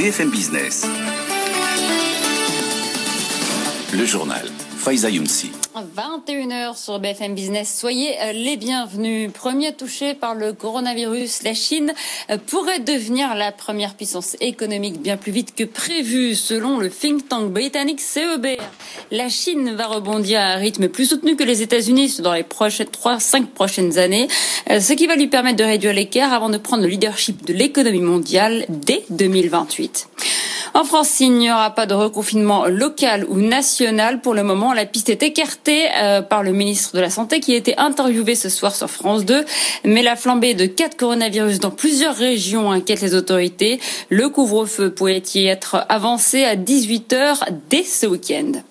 BFM Business. Le journal. Faiza Younsi. 21h sur BFM Business. Soyez euh, les bienvenus. Premier touché par le coronavirus, la Chine euh, pourrait devenir la première puissance économique bien plus vite que prévu selon le think tank britannique CEBR. La Chine va rebondir à un rythme plus soutenu que les États-Unis dans les prochaines 3-5 prochaines années, euh, ce qui va lui permettre de réduire l'écart avant de prendre le leadership de l'économie mondiale dès 2028. En France, il n'y aura pas de reconfinement local ou national pour le moment. La piste est écartée euh, par le ministre de la Santé qui a été interviewé ce soir sur France 2. Mais la flambée de cas de coronavirus dans plusieurs régions inquiète les autorités. Le couvre-feu pourrait y être avancé à 18 heures dès ce week-end.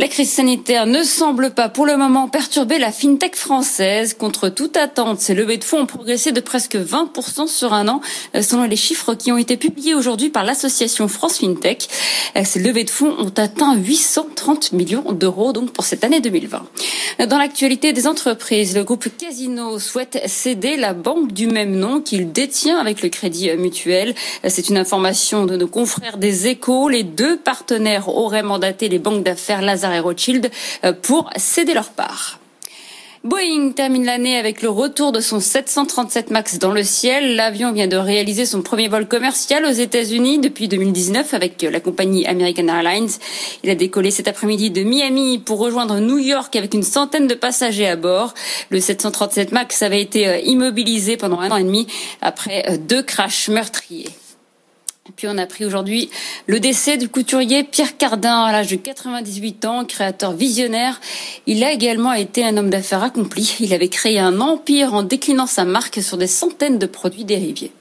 La crise sanitaire ne semble pas pour le moment perturber la fintech française. Contre toute attente, ces levées de fonds ont progressé de presque 20% sur un an, euh, selon les chiffres qui ont été publiés aujourd'hui par l'association France FinTech. Euh, ces levées de fonds ont atteint 830 millions d'euros donc pour cette année 2020. Dans l'actualité des entreprises, le groupe Casino souhaite céder la banque du même nom qu'il détient avec le Crédit Mutuel. C'est une information de nos confrères des Échos. Les deux partenaires auraient mandaté les banques d'affaires Lazare et Rothschild pour céder leur part. Boeing termine l'année avec le retour de son 737 MAX dans le ciel. L'avion vient de réaliser son premier vol commercial aux États-Unis depuis 2019 avec la compagnie American Airlines. Il a décollé cet après-midi de Miami pour rejoindre New York avec une centaine de passagers à bord. Le 737 MAX avait été euh, immobilisé pendant un an et demi après euh, deux crashs meurtriers. Puis on a pris aujourd'hui le décès du couturier Pierre Cardin à l'âge de 98 ans, créateur visionnaire. Il a également été un homme d'affaires accompli. Il avait créé un empire en déclinant sa marque sur des centaines de produits dérivés.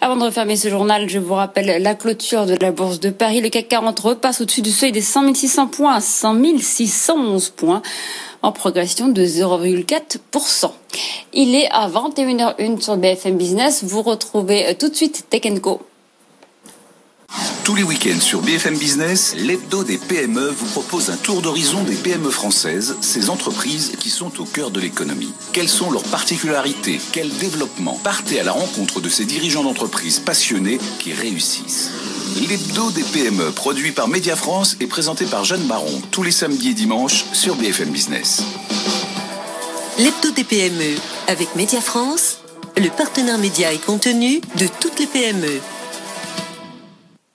Avant de refermer ce journal, je vous rappelle la clôture de la Bourse de Paris. Le CAC 40 repasse au-dessus du seuil des 100 600 points à 100 611 points en progression de 0,4%. Il est à 21h01 sur BFM Business. Vous retrouvez tout de suite Tech Co. Tous les week-ends sur BFM Business, l'hebdo des PME vous propose un tour d'horizon des PME françaises, ces entreprises qui sont au cœur de l'économie. Quelles sont leurs particularités? Quel développement? Partez à la rencontre de ces dirigeants d'entreprises passionnés qui réussissent. L'hebdo des PME, produit par Média France et présenté par Jeanne Baron, tous les samedis et dimanches sur BFM Business. L'hebdo des PME, avec Média France, le partenaire média et contenu de toutes les PME.